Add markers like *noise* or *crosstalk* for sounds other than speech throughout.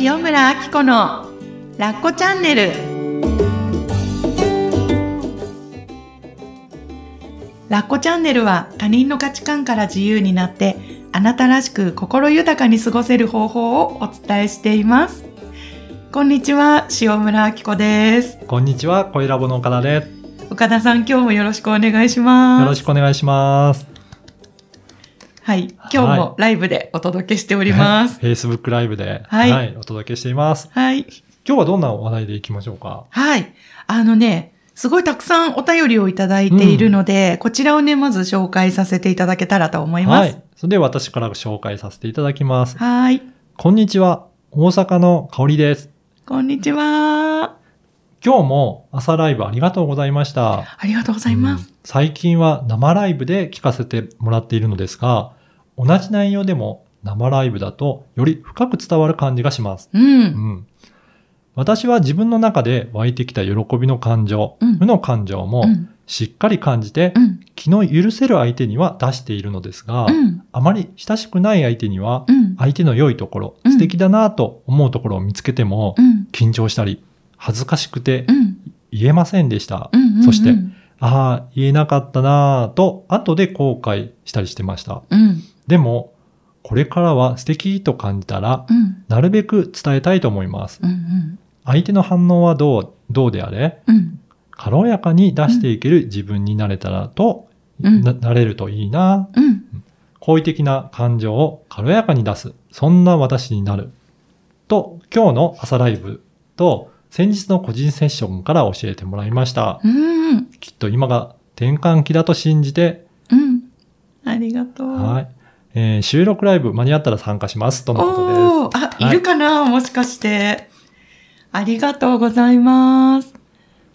塩村あき子のラッコチャンネルラッコチャンネルは他人の価値観から自由になってあなたらしく心豊かに過ごせる方法をお伝えしていますこんにちは塩村あき子ですこんにちは、声ラボの岡田です。岡田さん今日もよろしくお願いしますよろしくお願いします。はい今日もライブでお届けしております、*laughs* Facebook ライブで、はいお届けしています。はい今日はどんな話題でいきましょうか？はい。あのね、すごいたくさんお便りをいただいているので、こちらをね、まず紹介させていただけたらと思います。はい。それでは私から紹介させていただきます。はい。こんにちは、大阪の香りです。こんにちは。今日も朝ライブありがとうございました。ありがとうございます。うん最近は生ライブで聞かせてもらっているのですが、同じ内容でも生ライブだとより深く伝わる感じがします。うん。うん。私は自分の中で湧いてきた喜びの感情、うん負の感情もうん。しっかり感じてう、ん。気の許せる相手には出しているのですが、うん。あまり親しくない相手には、うん。相手の良いところ、うん素敵だなと思うところを見つけてもう、ん。緊張したり、恥ずかしくてうん。言えませんでした。うん。そしてああ、言えなかったなぁと、後で後悔したりしてました。うん。でも、これからは素敵と感じたら、うん。なるべく伝えたいと思います。うん。相手の反応はどう、どうであれ、うん。軽やかに出していける自分になれたらと、うんななれるといいな。うん。好意的な感情を軽やかに出す。そんな私になる。と、今日の朝ライブと、先日の個人セッションから教えてもらいました。うん。きっと今が転換期だと信じて、うん。ありがとう。はい。えー収録ライブ間に合ったら参加します。とのことです。あ、はいいるかな？もしかして。ありがとうございます。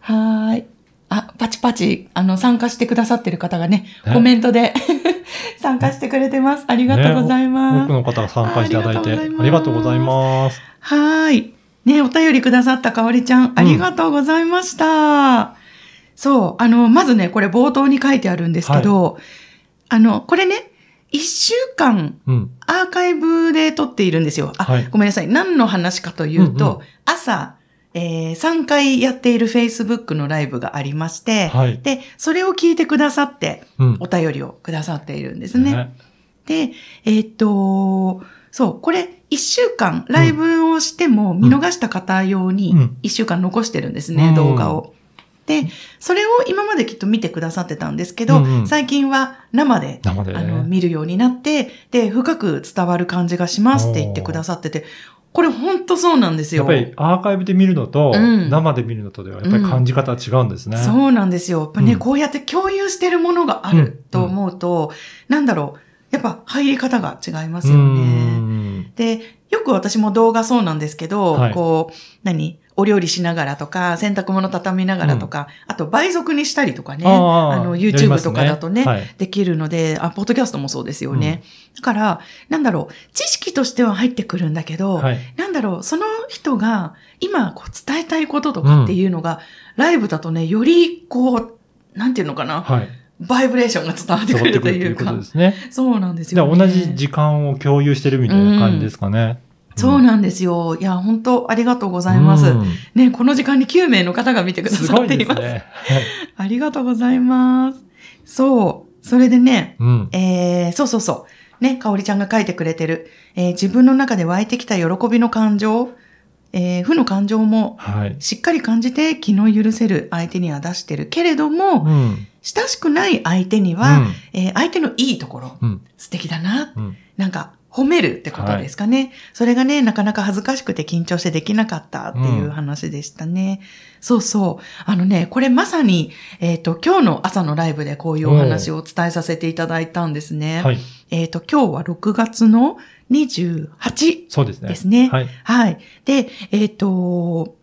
はーい。あ、パチパチ、あの、参加してくださってる方がね、ねコメントで *laughs* 参加してくれてます。ありがとうございます。多くの方が参加していただいて、あありりがとうございます。はーい。ね、お便りくださったかおりちゃん、ありがとうございました。そう、あの、まずね、これ冒頭に書いてあるんですけど、あの、これね、一週間うん。アーカイブで撮っているんですよ。あ、はいごめんなさい。何の話かというと、うんうん朝、えー3回やっている Facebook のライブがありまして、はい。で、それを聞いてくださって、うん。お便りをくださっているんですね。で、えーっと、そう、これ、一週間ライブをしても見逃した方用にうん、一週間残してるんですね、うん動画を。で、それを今まできっと見てくださってたんですけど、うんうん最近は生であの、ね。見るようになって、で、深く伝わる感じがしますって言ってくださってて、これ本当そうなんですよ。やっぱりアーカイブで見るのと、うん生で見るのとではやっぱり感じ方は違うんですね。そうなんですよ。やっぱね、うんこうやって共有してるものがあると思うと、なんだろう、やっぱ入り方が違いますようね。ん。で、よく私も動画そうなんですけど、はい。こう、何？お料理しながらとか、洗濯物畳みながらとか、あと倍速にしたりとかね、あーの、YouTube すとかだとね、はい。できるので、あ、ポッドキャストもそうですよね。だから、なんだろう、知識としては入ってくるんだけど、はい。なんだろう、その人が今こう伝えたいこととかっていうのが、ライブだとね、よりこう、なんていうのかな、はい。バイブレーションが伝わってくるというかくるというで、すね。そうなんですでよ、ね。同じ時間を共有してるみたいな感じですかね。そうなんですよ。いや、本当ありがとうございます。うんね、この時間に9名の方が見てくださっています。ですね。ありがとうございます。そう。それでね、うん。えー、そうそうそう。ね、かおりちゃんが書いてくれてる、えー自分の中で湧いてきた喜びの感情、えー負の感情もはい。しっかり感じて気の許せる相手には出してるけれども、うん。親しくない相手には、えー相手のいいところ、うん。素敵だな、うん。なんか褒めるってことですかね。それがね、なかなか恥ずかしくて緊張してできなかったっていう話でしたね。そうそう。あのね、これまさに、えっ、と、今日の朝のライブでこういうお話を伝えさせていただいたんですね。はい。えっ、と、今日は6月の28そうですね。ですね。はい。はい。で、えっ、と、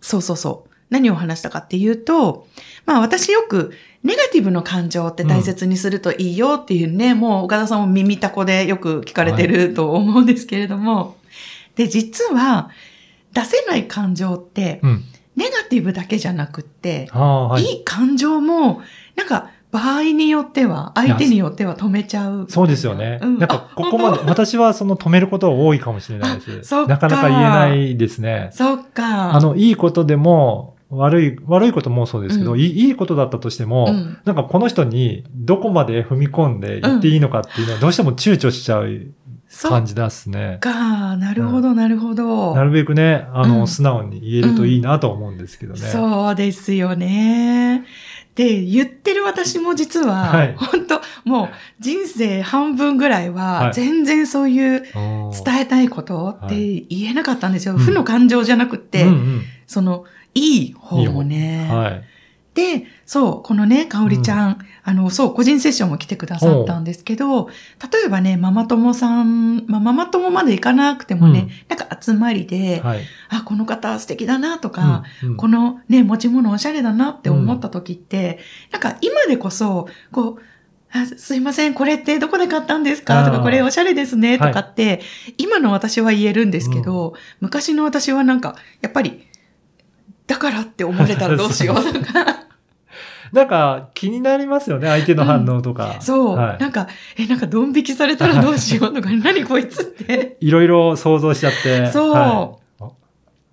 そうそうそう。何を話したかっていうと、まあ私よくネガティブの感情って大切にするといいよっていうね、もう岡田さんも耳たこでよく聞かれてると思うんですけれども、で、実は出せない感情ってうん。ネガティブだけじゃなくって、はい。いい感情も、なんか場合によっては、相手によっては止めちゃう。そうですよね。うんなんか、ここまで、私はその止めることが多いかもしれないです。なかなか言えないですね。そっか。あの、いいことでも、悪い、悪いこともそうですけど、うん。いいいいことだったとしても、うん。なんかこの人にどこまで踏み込んで言っていいのかっていうのはどうしても躊躇しちゃう感じですね。か。なるほど、なるほど。なるべくね、あの、うん。素直に言えるといいなと思うんですけどね。そうですよね。で、言ってる私も実は、はい。本当もう人生半分ぐらいははい。全然そういう伝えたいことって言えなかったんですよ。うん。負の感情じゃなくって、うん。その、いい方もうね。ん。はい。で、そう、このね、かおりちゃん、あの、そう、個人セッションも来てくださったんですけど、例えばね、ママ友さん、まあ、ママ友まで行かなくてもね、うん。なんか集まりで、はい。あ、この方素敵だなとか、うんうん。このね、持ち物おしゃれだなって思った時って、なんか今でこそ、こう、あすいません、これってどこで買ったんですか？とか、これおしゃれですねとかって、今の私は言えるんですけど、昔の私はなんか、やっぱり、だからって思われたらどう *laughs* しようとか、なんか気になりますよね、相手の反応とか。そう、はい。なんか、え、なんかドン引きされたらどうしようとか、*laughs* 何こいつって。いろいろ想像しちゃって。そう。はい。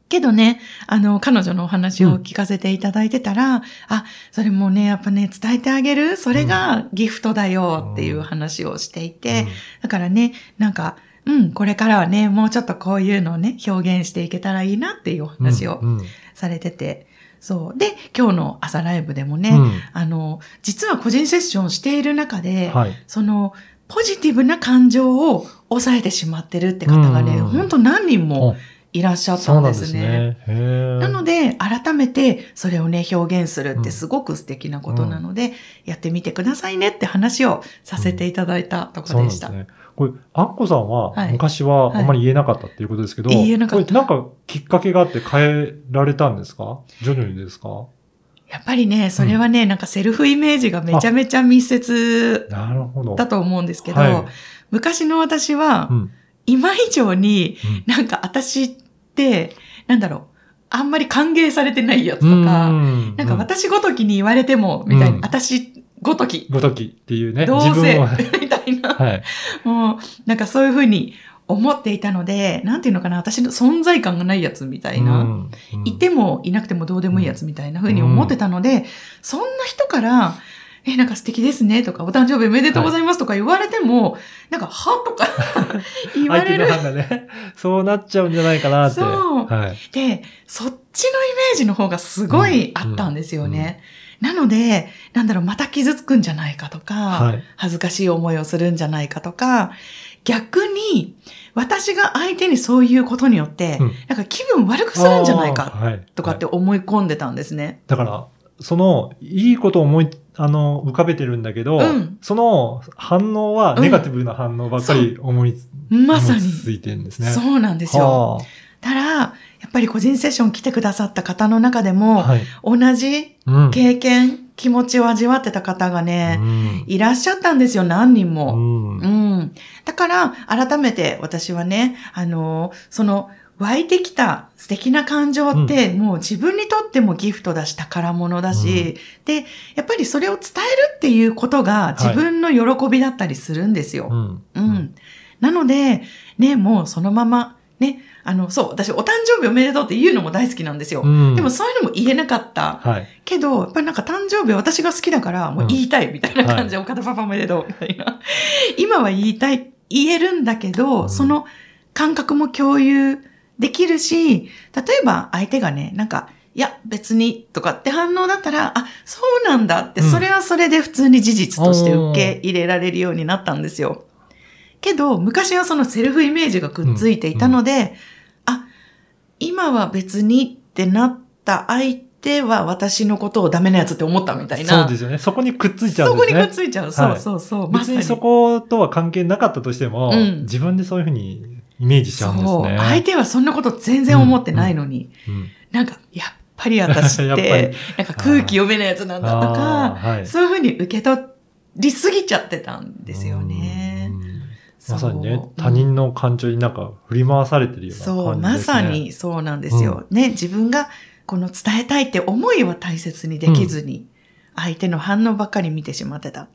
けどね、あの、彼女のお話を聞かせていただいてたら、あ、それもね、やっぱね、伝えてあげる？それがギフトだよっていう話をしていて、だからね、なんか、うん、これからはね、もうちょっとこういうのをね、表現していけたらいいなっていうおうん話をうんうんされてて、そう。で、今日の朝ライブでもね、うんあの、実は個人セッションをしている中で、はい。その、ポジティブな感情を抑えてしまってるって方がね、うん本当何人もいらっしゃったんなんですね。ね。へーなので、改めてそれをね、表現するってすごく素敵なことなので、やってみてくださいねって話をさせていただいたとこでした。なん。これ、アッコさんははい。昔はあんまり言えなかったっていうことですけど、はい言えなかった。なんかきっかけがあって変えられたんですか？徐々にですか？やっぱりね、それはね、なんかセルフイメージがめちゃめちゃ密接。だと思うんですけど、はい。昔の私はう、ん。今以上にうん。なんか私って、なんだろう、あんまり歓迎されてないやつとうか、ん。なんか私ごときに言われても、みたいな、うん。私ごとき、ごときっていうね、どうせ。*laughs* みたいな、はい。もう、なんかそういうふうに思っていたので、なんていうのかな、私の存在感がないやつみたいな、うん。うん。いてもいなくてもどうでもいいやつみたいな風に思ってたので、そんな人から、え、なんか素敵ですねとか、お誕生日おめでとうございますとか言われても、なんか、はとか *laughs* 言わ相手のれる。判断ね。そうなっちゃうんじゃないかなって。そうはい。で、そっちのイメージの方がすごいあったんですよね。なので、なんだろう、また傷つくんじゃないかとか、はい。恥ずかしい思いをするんじゃないかとか、逆に、私が相手にそういうことによって、うんなんか気分悪くするんじゃないかとかってはい思い込んでたんですね。だから、その、いいことを思い、あの、浮かべてるんだけど、うんその反応はネガティブな反応ばっかり思いつ、まさに。ついてるんですね。そうなんですよ。はただ、やっぱり個人セッション来てくださった方の中でも、あはい。同じうん経験、気持ちを味わってた方がね、うんいらっしゃったんですよ、何人うも。んうん。だから、改めて私はね、あの、その、湧いてきた素敵な感情って、もう自分にとってもギフトだし、宝物だし、で、やっぱりそれを伝えるっていうことが自分の喜びだったりするんですよ。うんうん。なので、ね、もうそのまま、ね、あの、そう、私、お誕生日おめでとうって言うのも大好きなんですよ。うんでもそういうのも言えなかった。はい。けど、やっぱりなんか誕生日私が好きだから、もう言いたいみたいな感じで、岡田パパおめでとうみたいな。*laughs* 今は言いたい、言えるんだけど、うんその感覚も共有できるし、例えば相手がね、なんか、いや、別に、とかって反応だったら、あ、そうなんだって、うんそれはそれで普通に事実として受け入れられるようになったんですよ。けど、昔はそのセルフイメージがくっついていたので、あ、今は別にってなった相手は私のことをダメなやつって思ったみたいな。そうですよね。そこにくっついちゃうんですね。そこにくっついちゃう。そうはいそうそう。別にそことは関係なかったとしても、うん自分でそういうふうにイメージしちゃうんです。ね。相手はそんなこと全然思ってないのに、うんなんか、やっぱり私って *laughs* り、なんか空気読めないやつなんだとあか、ーはい。そういうふうに受け取りすぎちゃってたんですよね。まさにね、他人の感情になんか振り回されてるような感じですね。そう、まさにそうなんですよ。ね、自分がこの伝えたいって思いは大切にできずに、相手の反応ばっかり見てしまってたっ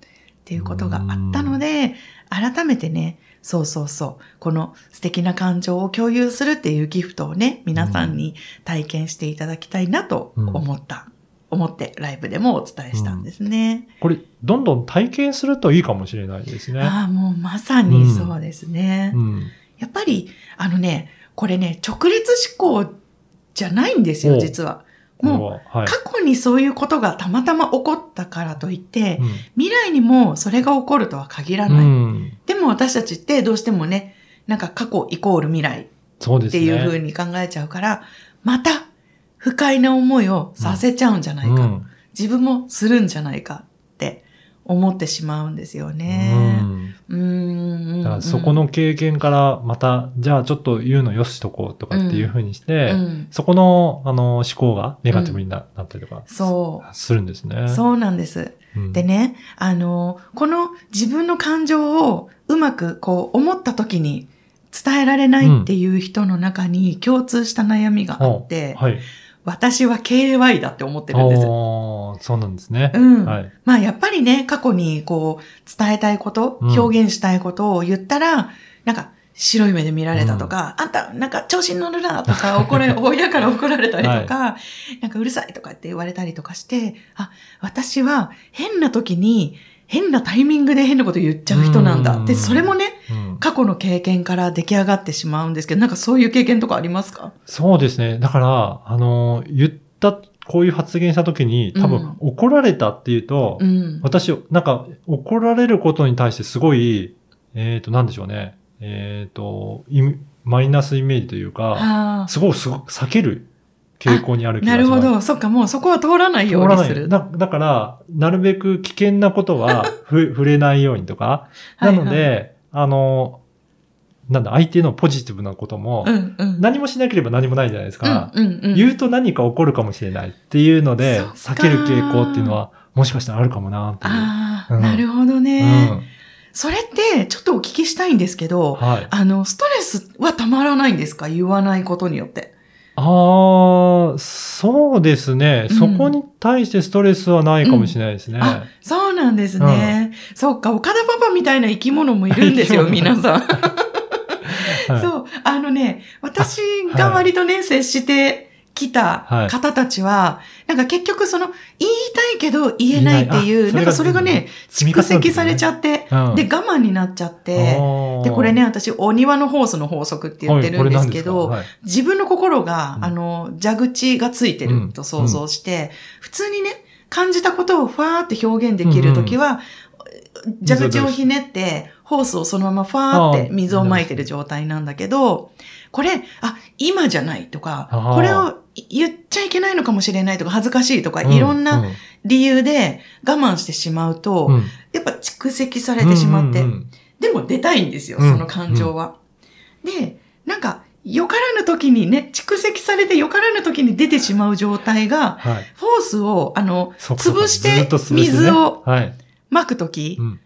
ていうことがあったので、改めてね、そうそうそう。この素敵な感情を共有するっていうギフトをね、皆さんに体験していただきたいなと思った。思ってライブでもお伝えしたんですね。これ、どんどん体験するといいかもしれないですね。ああ、もうまさにそうですね。うん。やっぱり、あのね、これね、直列思考じゃないんですよ、お実は。これもう、は、はい。過去にそういうことがたまたま起こったからといって、うん未来にもそれが起こるとは限らうない。ん。でも私たちってどうしてもね、なんか過去イコール未来。っていう風に考えちゃうから、また不快な思いをさせちゃうんじゃないか。うん自分もするんじゃないか思ってしまうんですよね。うんうーん。だからそこの経験からまた、じゃあちょっと言うのよしとこうとかっていうふうにして、うんそこの、あの、思考がネガティブにな,、ったりとかそするんですね。う。そうなんです。うんでね、あの、この自分の感情をうまくこう思った時に伝えられないっていう人の中に共通した悩みがあって、はい。私は KY だって思ってるんです。そうなんですね。うん。はい。まあやっぱりね、過去にこう伝えたいこと、うん表現したいことを言ったら、なんか白い目で見られたとか、あんたなんか調子に乗るなとか、怒ら *laughs* 親から怒られたりとか、なんかうるさいとかって言われたりとかして、あ、私は変な時に変なタイミングで変なこと言っちゃう人なんだ。うんで、それもね、うん過去の経験から出来上がってしまうんですけど、なんかそういう経験とかありますか？そうですね。だから、あの、言った、こういう発言した時に、多うん分、怒られたっていうと、うん。私、なんか、怒られることに対してすごい、えっ、と、なんでしょうね。えっ、と、イメマイナスイメージというか、あすごいすごく避ける傾向にあるあ、気がします。なるほど。そっか、もうそこは通らない。ようにする。だだから、なるべく危険なことは *laughs* ふ触れないようにとか。なので、はいあの、なんだ、相手のポジティブなことも、うんうん。何もしなければ何もないじゃないですか。うんうんうん、言うと何か起こるかもしれないっていうので、避ける傾向っていうのは、もしかしたらあるかもなっていう。ああ、うんなるほどうね、ん。それって、ちょっとお聞きしたいんですけど、はい。あの、ストレスはたまらないんですか？言わないことによって。ああ、そうですね、うんそこに対してストレスはないかもしれないですね。あ、そうなんですね。そっか、岡田パパみたいな生き物もいるんですよ、*laughs* 皆さん。はいそう。あのね、私が割とね、接してきた方たちは、なんか結局その、言いたいけど言えないっていう、なんかそれがね、蓄積されちゃって、うん。で、我慢になっちゃって、で、これね、、私、お庭のホースの法則って言ってるんですけど、自分の心が、うん。あの、蛇口がついてると想像して、普通にね、感じたことをファーって表現できるときは、蛇口をひねって、ホースをそのままファーって水をまいてる状態なんだけど、これ、あ、今じゃないとかこれを言っちゃいけないのかもしれないとか、恥ずかしいとか、はいいろんな理由で我慢してしまうと、やっぱ蓄積されてしまってでも出たいんですよ、うん。その感情は。で、なんか、よからぬ時にね、蓄積されてよからぬ時に出てしまう状態が、はい。フォースを、あの、潰して水をはい。まく時、うん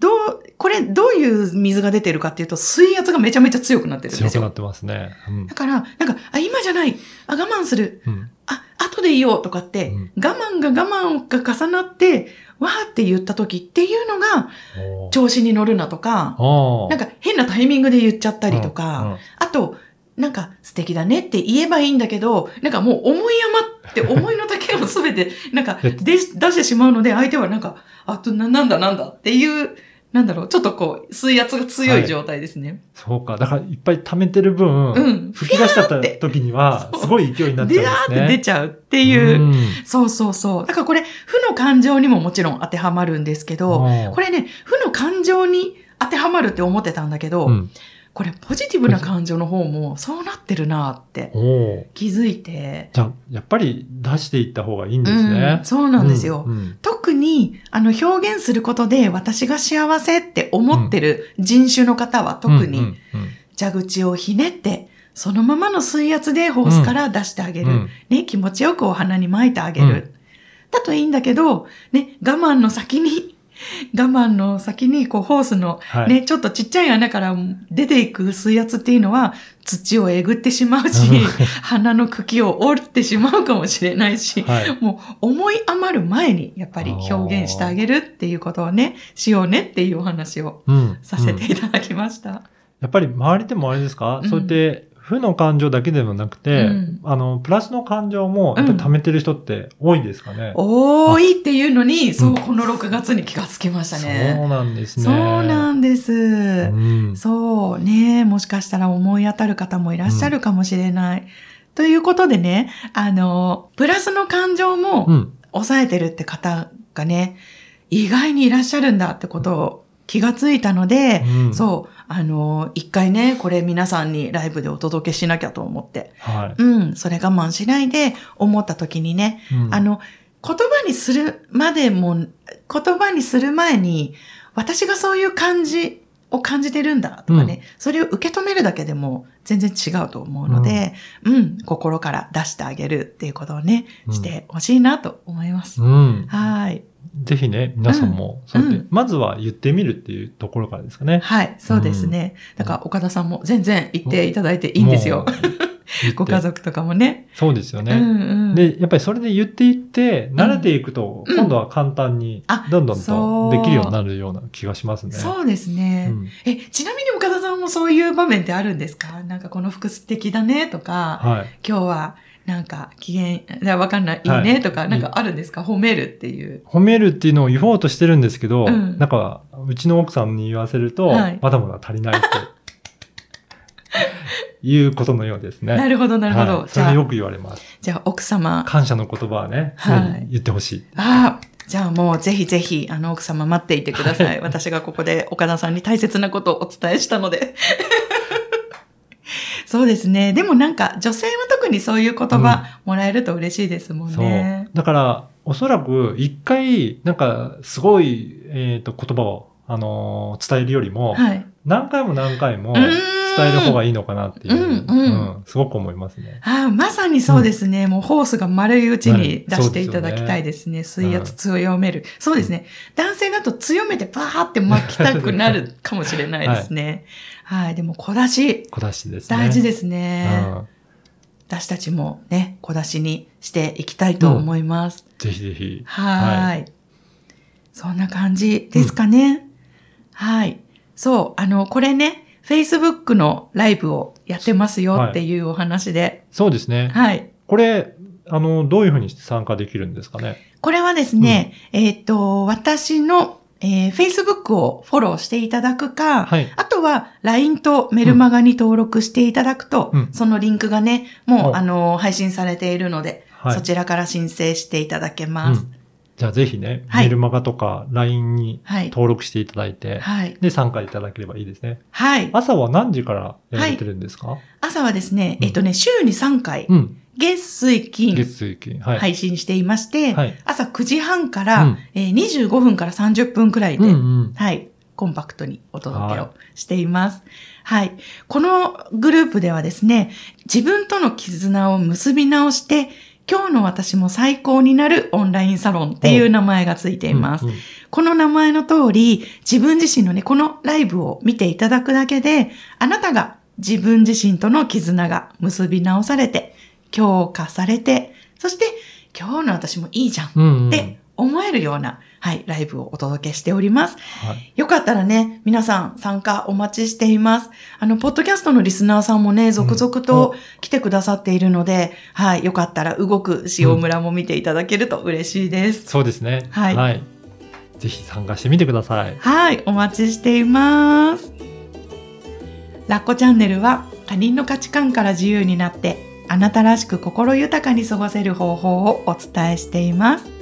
どう、これどういう水が出てるかっていうと、水圧がめちゃめちゃ強くなってるんですよ。強くなってますね。うん。だから、なんか、あ、今じゃない、あ、我慢する、うん。あ、後で言おうとかって、うん。我慢が我慢が重なって、わーって言った時っていうのが、調子に乗るなとか、なんか変なタイミングで言っちゃったりとか、あと、なんか素敵だねって言えばいいんだけど、なんかもう思い余って思いの丈をすべて、*laughs* なんか出してしまうので、相手はなんか、あとな、なんだなんだっていう、なんだろう、ちょっとこう、水圧が強い状態ですね。そうか。だから、いっぱい溜めてる分、うん吹き出しちゃった時には、すごい勢いになっちで、あーってゃうんですね。出ちゃうっていう。うんそうそうそう。だからこれ、負の感情にももちろん当てはまるんですけど、これね、負の感情に当てはまるって思ってたんだけど、うんこれポジティブな感情の方もそうなってるなって気づいて。じゃあ、やっぱり出していった方がいいんですねう。ん、そうなんですよ。うんうん特に、あの、表現することで私が幸せって思ってる人種の方は特に、蛇口をひねって、そのままの水圧でホースから出してあげる。うんね、気持ちよくお花に撒いてあげる。うんだといいんだけど、ね、我慢の先に我慢の先に、こう、ホースのはい。ね、ちょっとちっちゃい穴から出ていく水圧っていうのは、土をえぐってしまうし、*laughs* 花の茎を折ってしまうかもしれないし、はい。もう思い余る前にやっぱり表現してあげるっていうことをね、しようねっていうお話をうん。させうんていただきました。やっぱり周りでもあれですか、うんそうやって負の感情だけでもなくて、うんあの、プラスの感情もやっぱり溜めてる人って多いですかね。多いっていうのに、そうう、んこの6月に気がつきましたね。そうなんですね。そうなんです。うんそうね。もしかしたら思い当たる方もいらっしゃるかもしれない。ということでね、あの、プラスの感情もうん。抑えてるって方がね、意外にいらっしゃるんだってことを気がついたので、うんそう、あの、一回ね、これ皆さんにライブでお届けしなきゃと思って、はい。うん、それ我慢しないで思った時にね、うんあの、言葉にするまでも、言葉にする前に、私がそういう感じを感じてるんだとかね、それを受け止めるだけでも全然違うと思うので、うん、心から出してあげるっていうことをね、うんしてほしいなと思います。うん。はい。ぜひね、皆さんも、そうやって、うんまずは言ってみるっていうところからですかね。はい、そうですね。だから岡田さんも全然言っていただいていいんですよ *laughs* ご家族とかもね。そうですよね。うんうん。で、やっぱりそれで言っていって、慣れていくと、うん今度は簡単にあ、どんどんそうとできるようになるような気がしますね。そうですね。うんえ、ちなみに岡田さんもそういう場面ってあるんですか？なんかこの服素敵だねとか、はい。今日はなんか機嫌、わかんない、いいはいねとか、なんかあるんですか？褒めるっていう。褒めるっていうのを言おうとしてるんですけど、うんなんか、うちの奥さんに言わせると、はいまだまだ足りないって、*laughs* いうことのようですね。なるほど、なるほど。はいそれよ、く言われます。じゃあ奥様、感謝の言葉はね、常はいに言ってほしい。ああ、じゃあもうぜひぜひ、あの奥様待っていてください。*laughs* 私がここで岡田さんに大切なことをお伝えしたので。そうですね。でもなんか女性は特にそういう言葉もらえると嬉しいですもんそうね。。だから、おそらく一回、なんか、すごい、えっ、と、言葉を、あのー伝えるよりも、はい。何回も何回もうーん伝える方がいいのかなっていう、うんうんすごく思いますね。ああ、まさにそうですね。もうホースが丸いうちに出はいしていただきたいですね。水圧強める。そうですね。男性だと強めてバーって巻きたくなるかもしれないですね。はい。でも小出し、小出しですね。大事ですね。うん私たちもね、小出しにしていきたいと思います。ぜひぜひ。はーい。そんな感じですかね。はい。そう、あの、これね、Facebook のライブをやってますよっていうお話で、そうですね。はい。これ、あの、どういうふうにして参加できるんですかね？これはですね、えっ、と、私の、えー Facebook をフォローしていただくか、はい。あとは LINE とメルマガに登録していただくと、うんそのリンクがね、もう、おあの、配信されているので、はいそちらから申請していただけます。うんじゃあぜひね、はいメルマガとか LINE にはい。登録していただいて、はい。で、参加いただければいいですね。はい。朝は何時からやられてるんですか、朝はですね、うんえっ、とね、週に3回、うん。月水金、月水金。はい。配信していまして、はい。朝9時半から、うんえー25分から30分くらいで、うんうん。はい、コンパクトにお届けをしています。はい。このグループではですね、自分との絆を結び直して、今日の私も最高になるオンラインサロンっていう名前がついています。うんうんこの名前の通り、自分自身のね、このライブを見ていただくだけで、あなたが自分自身との絆が結び直されて、強化されて、そして今日の私もいいじゃんうんうん。って思えるような、はい、ライブをお届けしております。はい。よかったらね、皆さん参加お待ちしています。あの、ポッドキャストのリスナーさんもね、続々と来てくださっているので、はい、よかったら動く塩村も見ていただけると嬉しいです。そうですね。はいぜひ参加してみてください。はい、お待ちしています。ラッコチャンネルは他人の価値観から自由になって、あなたらしく心豊かに過ごせる方法をお伝えしています。